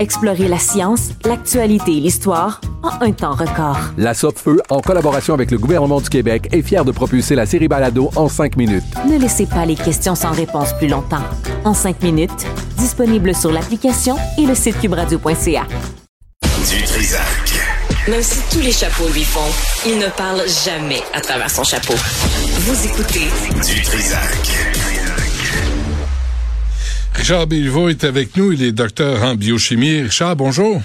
Explorez la science, l'actualité et l'histoire en un temps record. La Feu, en collaboration avec le gouvernement du Québec, est fière de propulser la série Balado en cinq minutes. Ne laissez pas les questions sans réponse plus longtemps. En cinq minutes, disponible sur l'application et le site cubradio.ca. Du Trisac. Même si tous les chapeaux lui font, il ne parle jamais à travers son chapeau. Vous écoutez Du Trisac. Richard Bilvaux est avec nous. Il est docteur en biochimie. Richard, bonjour.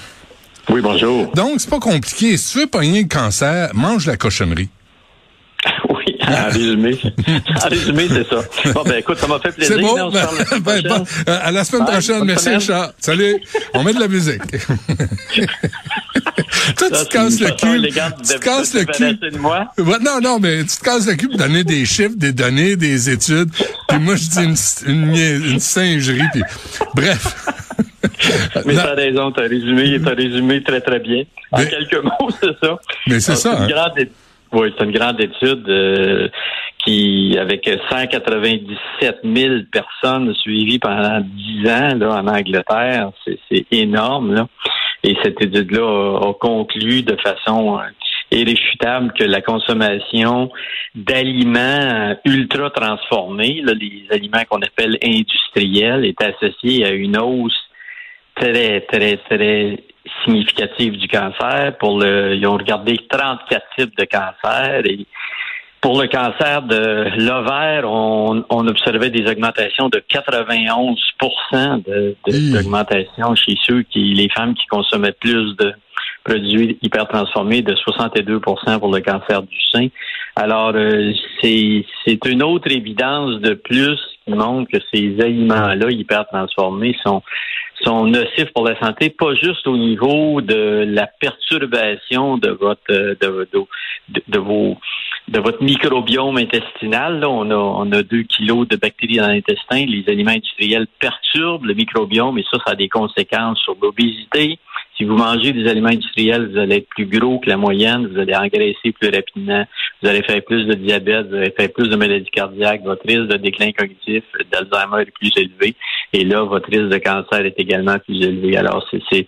Oui, bonjour. Donc, c'est pas compliqué. Si tu veux pogner le cancer, mange la cochonnerie. Oui, en résumé. en résumé, c'est ça. Bon, ben écoute, ça m'a fait plaisir. C'est bon? On se parle la Ben, euh, à la semaine prochaine. Merci, semaine. Richard. Salut. On met de la musique. Toi, tu te casses le cul. Tu te casses le cul. Ouais, non, non, mais tu te casses le cul pour donner des chiffres, des données, des études. Puis moi, je dis une, une, nia- une singerie. Puis... Bref. Mais t'as raison, t'as résumé, t'as résumé très très bien. En Mais- quelques mots, c'est ça. Mais c'est ça, une hein. grande Oui, c'est une grande étude euh, qui, avec 197 000 personnes suivies pendant 10 ans là, en Angleterre, c'est c'est énorme. Là. Et cette étude-là a, conclu de façon euh, irréfutable que la consommation d'aliments ultra transformés, là, les aliments qu'on appelle industriels, est associée à une hausse très, très, très significative du cancer. Pour le, ils ont regardé 34 types de cancers et pour le cancer de l'ovaire, on, on observait des augmentations de 91 de, de- d'augmentation chez ceux qui, les femmes qui consommaient plus de produits hyper transformés, de 62% pour le cancer du sein. Alors, euh, c'est, une autre évidence de plus qui montre que ces aliments-là hyper transformés sont sont nocifs pour la santé, pas juste au niveau de la perturbation de votre euh, de, de, de- de vos de votre microbiome intestinal. Là, on a on a deux kilos de bactéries dans l'intestin. Les aliments industriels perturbent le microbiome et ça, ça a des conséquences sur l'obésité. Si vous mangez des aliments industriels, vous allez être plus gros que la moyenne, vous allez engraisser plus rapidement, vous allez faire plus de diabète, vous allez faire plus de maladies cardiaques, votre risque de déclin cognitif, d'Alzheimer est plus élevé, et là, votre risque de cancer est également plus élevé. Alors, c'est c'est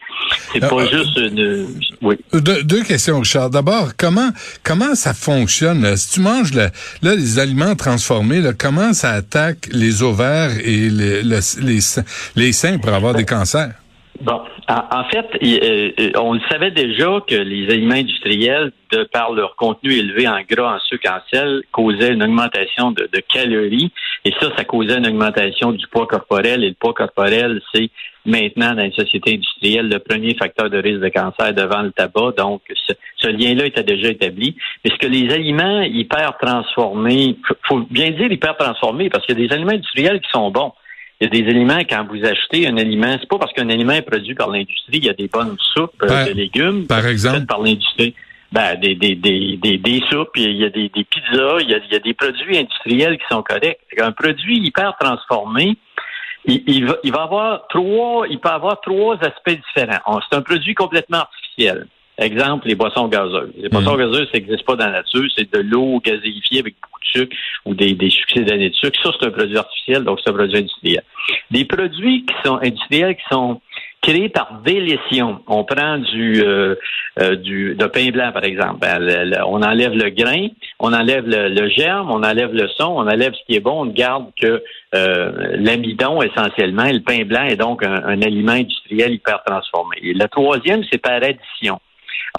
c'est Euh, pas euh, juste une... Oui. Deux, deux questions, Richard. D'abord, comment comment ça fonctionne? là? Si tu manges le- là, les aliments transformés, là, comment ça attaque les ovaires et le- le- les, seins- les seins pour avoir des cancers? Bon, en, fait, euh, euh, on le savait déjà que les aliments industriels, de par leur contenu élevé en gras, en sucre, en sel, causaient une augmentation de, de calories. Et ça, ça causait une augmentation du poids corporel. Et le poids corporel, c'est maintenant dans une société industrielle le premier facteur de risque de cancer devant le tabac. Donc, ce, ce lien-là était déjà établi. Mais ce que les aliments hyper transformés, faut bien dire hyper transformés, parce qu'il y a des aliments industriels qui sont bons. Il y a des aliments, quand vous achetez un aliment, c'est pas parce qu'un aliment est produit par l'industrie, il y a des bonnes soupes euh, Par- de légumes par exemple? faites par l'industrie. Ben, des, des, des, des, des soupes, il y a des, des pizzas, il y a, il y a des produits industriels qui sont corrects. Un produit hyper transformé, il, il va, il va avoir trois, il peut avoir trois aspects différents. C'est un produit complètement artificiel. Exemple, les boissons gazeuses. Les boissons gazeuses, ça n'existe pas dans la nature. C'est de l'eau gazéifiée avec beaucoup de sucre ou des, des succès d'années de sucre. Ça, c'est un produit artificiel, donc c'est un produit industriel. Des produits qui sont industriels, qui sont créés par délétion. On prend du, euh, euh, du de pain blanc, par exemple. Ben, le- le- on enlève le grain, on enlève le, le germe, on enlève le son, on enlève ce qui est bon, on ne garde que euh, l'amidon essentiellement. Et le pain blanc est donc un, un aliment industriel hyper transformé. Et le troisième, c'est par addition.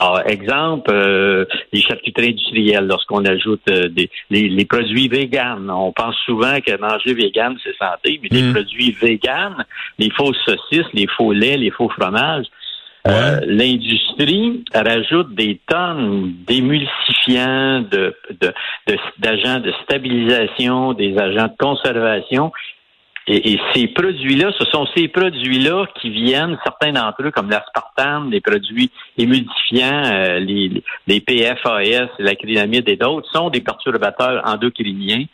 Alors, exemple, euh, les charcuteries industrielles, lorsqu'on ajoute euh, des, les, les produits véganes. On pense souvent que manger vegan, c'est santé, mais les Mm. produits véganes, les fausses saucisses, les faux laits, les faux fromages, euh, L'industrie rajoute des tonnes d'émulsifiants, de, de, de- d'agents de stabilisation, des agents de conservation. Et, ces produits-là, ce sont ces produits-là qui viennent, certains d'entre eux, comme l'aspartame, les produits émulsifiants, euh, les, les PFAS, l'acrylamide et d'autres, sont des perturbateurs endocriniens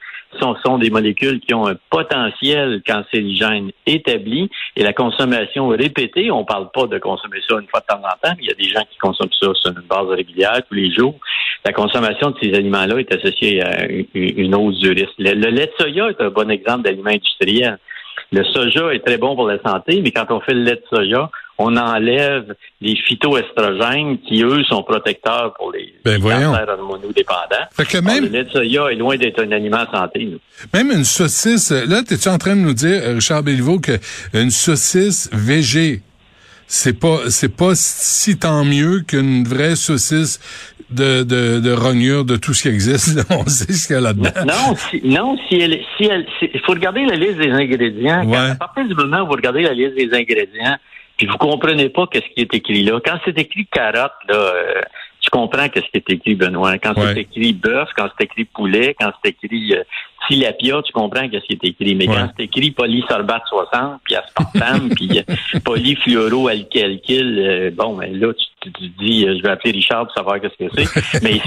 sont, sont des molécules qui ont un potentiel cancérigène établi et la consommation répétée, on parle pas de consommer ça une fois de temps en temps, mais il y a des gens qui consomment ça sur une base régulière tous les jours. La consommation de ces aliments-là est associée à une, hausse du risque. Le, le lait de soya est un bon exemple d'aliment industriel. Le soja est très bon pour la santé, mais quand on fait le lait de soja, on enlève les phytoestrogènes qui, eux, sont protecteurs pour les, Ben, cancers hormonodépendants. Fait que Alors, même- le lait de soya est loin d'être un aliment santé. nous. Même une saucisse, là, t'es-tu en train de nous dire, euh, Richard Béliveau, que une saucisse végé, c'est pas, c'est pas si tant mieux qu'une vraie saucisse de, de, de rognure de tout ce qui existe? On sait ce qu'il y a là-dedans. Non, si, non, si elle, si elle, si- il faut regarder la liste des ingrédients. Ouais. à partir du moment où vous regardez la liste des ingrédients, puis vous comprenez pas qu'est-ce qui est écrit là. Quand c'est écrit carotte, là, euh, tu comprends qu'est-ce qui est écrit, Benoît. Quand Ouais. c'est écrit bœuf, quand c'est écrit poulet, quand c'est écrit euh, tilapia, tu comprends qu'est-ce qui est écrit. Mais Ouais. quand c'est écrit polysorbate 60, puis aspartame, puis euh, polyfluoroalkylkyl, euh, bon, ben là, tu, tu- dis, euh, je vais appeler Richard pour savoir qu'est-ce que c'est. Mais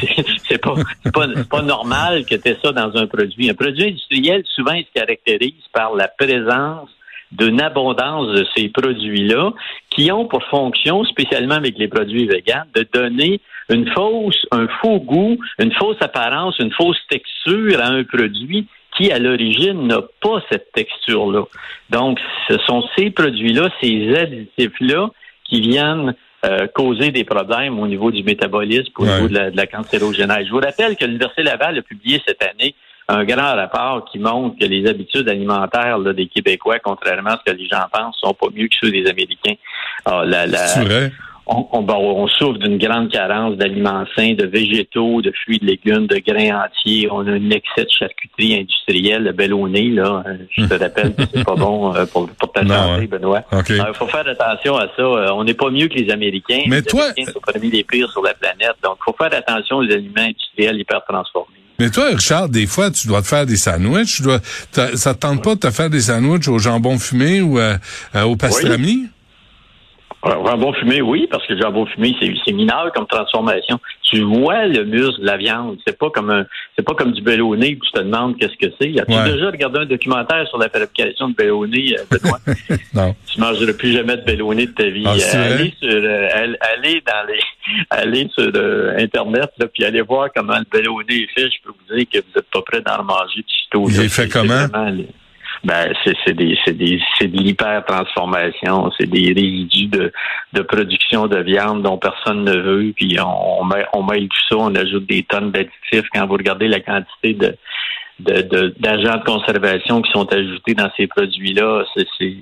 c'est- pas, pas, pas normal que tu ça dans un produit. Un produit industriel, souvent, il se caractérise par la présence d'une abondance de ces produits-là qui ont pour fonction, spécialement avec les produits véganes, de donner une fausse, un faux goût, une fausse apparence, une fausse texture à un produit qui, à l'origine, n'a pas cette texture-là. Donc, ce sont ces produits-là, ces additifs-là qui viennent euh, causer des problèmes au niveau du métabolisme, au Ouais. niveau de la, de la cancérogénèse. Je vous rappelle que l'Université Laval a publié cette année un grand rapport qui montre que les habitudes alimentaires là, des Québécois, contrairement à ce que les gens pensent, sont pas mieux que ceux des Américains. Ah, la- la- C'est vrai. on, on, bon, on souffre d'une grande carence d'aliments sains, de végétaux, de fruits, de légumes, de grains entiers. On a un excès de charcuterie industrielle, le bellonné, là. Euh, Je te rappelle que c'est pas bon euh, pour, pour ta santé. Benoît. Il faut faire attention à ça. Euh, On n'est pas mieux que les Américains. Mais les toi- Américains sont parmi les pires sur la planète. Donc, il faut faire attention aux aliments industriels hyper transformés. Mais toi, Richard, des fois, tu dois te faire des sandwichs. Tu dois, ça te tente pas de te faire des sandwichs au jambon fumé ou euh, euh, au pastrami? Jambon fumé, oui, parce que le jambon fumé, c'est, mineur comme transformation. Tu vois le muscle de la viande. C'est pas comme un, c'est pas comme du bellonné où tu te demandes qu'est-ce que c'est. As-tu Ouais. déjà regardé un documentaire sur la fabrication de bellonné, euh, Benoît? Non. tu mangeras plus jamais de bellonné de ta vie. Ah, Euh, allez sur, euh, all- allez dans les, allez sur euh, Internet, là, puis allez voir comment le bellonné est fait. Je peux vous dire que vous êtes pas prêt d'en manger de sitôt. Il là. est fait comment? Ben, c'est des des de l'hyper-transformation, c'est des résidus de, de production de viande dont personne ne veut, puis on, on, met, on tout ça, on ajoute des tonnes d'additifs. Quand vous regardez la quantité de de- de- d'agents de, conservation qui sont ajoutés dans ces produits-là, c'est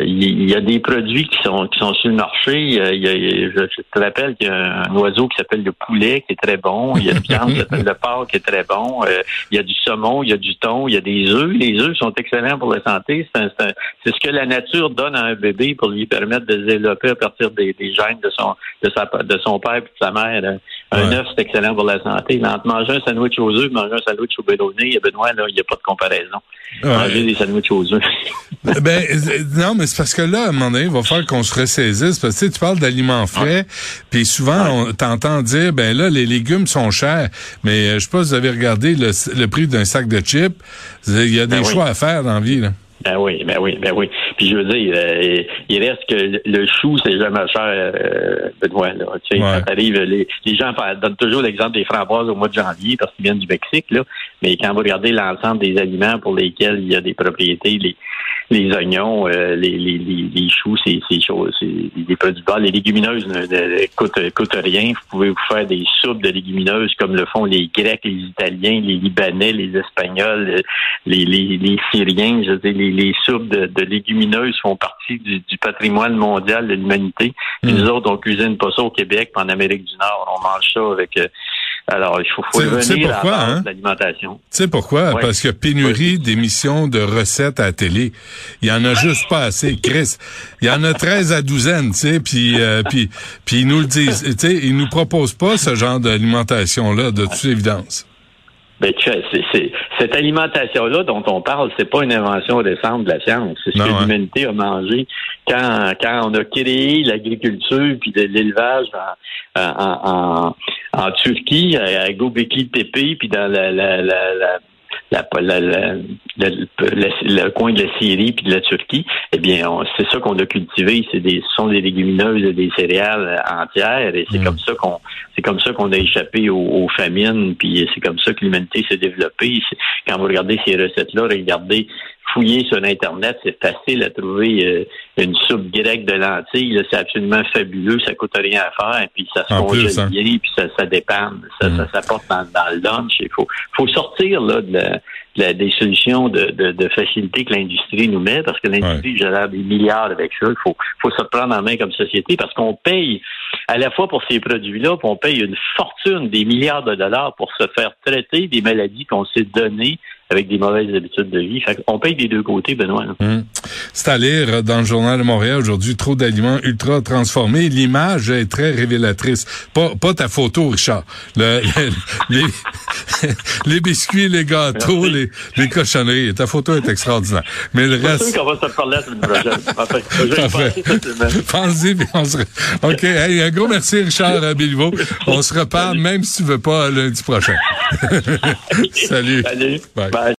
il y, a des produits qui sont qui sont sur le marché. Euh, il y a- je, te rappelle qu'il y a un oiseau qui s'appelle le poulet qui est très bon. Il y a une viande qui s'appelle le porc qui est très bon. Euh, il y a du saumon, il y a du thon, il y a des œufs. Les œufs sont excellents pour la santé. C'est ce que la nature donne à un bébé pour lui permettre de se développer à partir des, des gènes de son de sa de son père et de sa mère. Un Ouais. œuf, c'est excellent pour la santé. Mais entre manger un sandwich aux œufs, manger un sandwich au bellonné, Benoît, là, il n'y a pas de comparaison. Ouais. Manger des sandwichs aux œufs. ben euh, non, mais c'est parce que là, à un moment donné, il va falloir qu'on se ressaisisse. Parce que tu sais, tu parles d'aliments frais, puis souvent, on t'entend dire, ben là, les légumes sont chers. Mais euh, je sais pas si vous avez regardé le, le prix d'un sac de chips. Il y a des Ben oui. choix à faire dans la vie. Là. Ben oui, ben oui, ben oui. Puis je veux dire, euh, il reste que le- chou, c'est jamais cher, euh, Benoît. Là. Tu sais, Ouais. quand t'arrives, les, les gens donnent toujours l'exemple des framboises au mois de janvier parce qu'ils viennent du Mexique, là. Mais quand vous regardez l'ensemble des aliments pour lesquels il y a des propriétés, les, les oignons, euh, les, les, les, les choux, ces, ces choses, c'est des produits bas. Les légumineuses ne, ne coûtent, coûtent rien. Vous pouvez vous faire des soupes de légumineuses comme le font les Grecs, les Italiens, les Libanais, les Espagnols, les, les, les Syriens. Je veux dire, les, les soupes de, de légumineuses font partie du, du patrimoine mondial de l'humanité. Puis Nous autres, on cuisine pas ça au Québec, puis en Amérique du Nord, on mange ça avec... alors, il faut, faut base hein? l'alimentation. Tu sais pourquoi? Parce qu'il y a pénurie d'émissions de recettes à la télé. Il y en a juste pas assez. Chris, il y en a 13 à douzaine, tu sais, puis, euh, puis, puis ils nous le disent. Tu sais, ils nous proposent pas ce genre d'alimentation-là, de toute évidence. Ben, tu sais, c'est- cette alimentation-là dont on parle, c'est pas une invention récente de la science. C'est ce Non, que hein. l'humanité a mangé quand, quand on a créé l'agriculture puis l'élevage en, en, en, en Turquie, à, Göbekli Tepe, puis dans la, la, la, la la, la, le coin de la Syrie puis de la Turquie, eh bien, c'est ça qu'on a cultivé. C'est des, ce sont des légumineuses et des céréales entières, et c'est comme ça qu'on, c'est comme ça qu'on a échappé aux, aux famines, puis c'est comme ça que l'humanité s'est développée. Quand vous regardez ces recettes-là, regardez, fouillez sur Internet, c'est facile à trouver euh, une soupe grecque de lentilles. C'est absolument fabuleux, ça coûte rien à faire, puis ça se congèle hein. bien, puis ça, ça dépanne, ça, ça s'apporte dans, dans le lunch. Il faut, faut sortir là, de la- de la- des solutions de, de, de facilité que l'industrie nous met, parce que l'industrie génère des milliards avec ça. Il faut, faut se prendre en main comme société, parce qu'on paye à la fois pour ces produits-là, on paye une fortune, des milliards de dollars pour se faire traiter des maladies qu'on s'est données avec des mauvaises habitudes de vie. Fait on paye des deux côtés, Benoît. Hum. C'est à lire dans le journal de Montréal aujourd'hui, trop d'aliments ultra transformés. L'image est très révélatrice. Pas, pas ta photo, Richard. Le- le- les, les biscuits, les gâteaux, les, les cochonneries. Ta photo est extraordinaire. Mais le C'est reste... sûr qu'on va se parler la semaine prochaine. Enfin, je vais y Parfait. penser cette semaine. Pensez, puis on se... OK. Hey, un gros merci, Richard Bilvaux. On se reparle, même si tu veux pas, lundi prochain. Salut. Salut. Bye.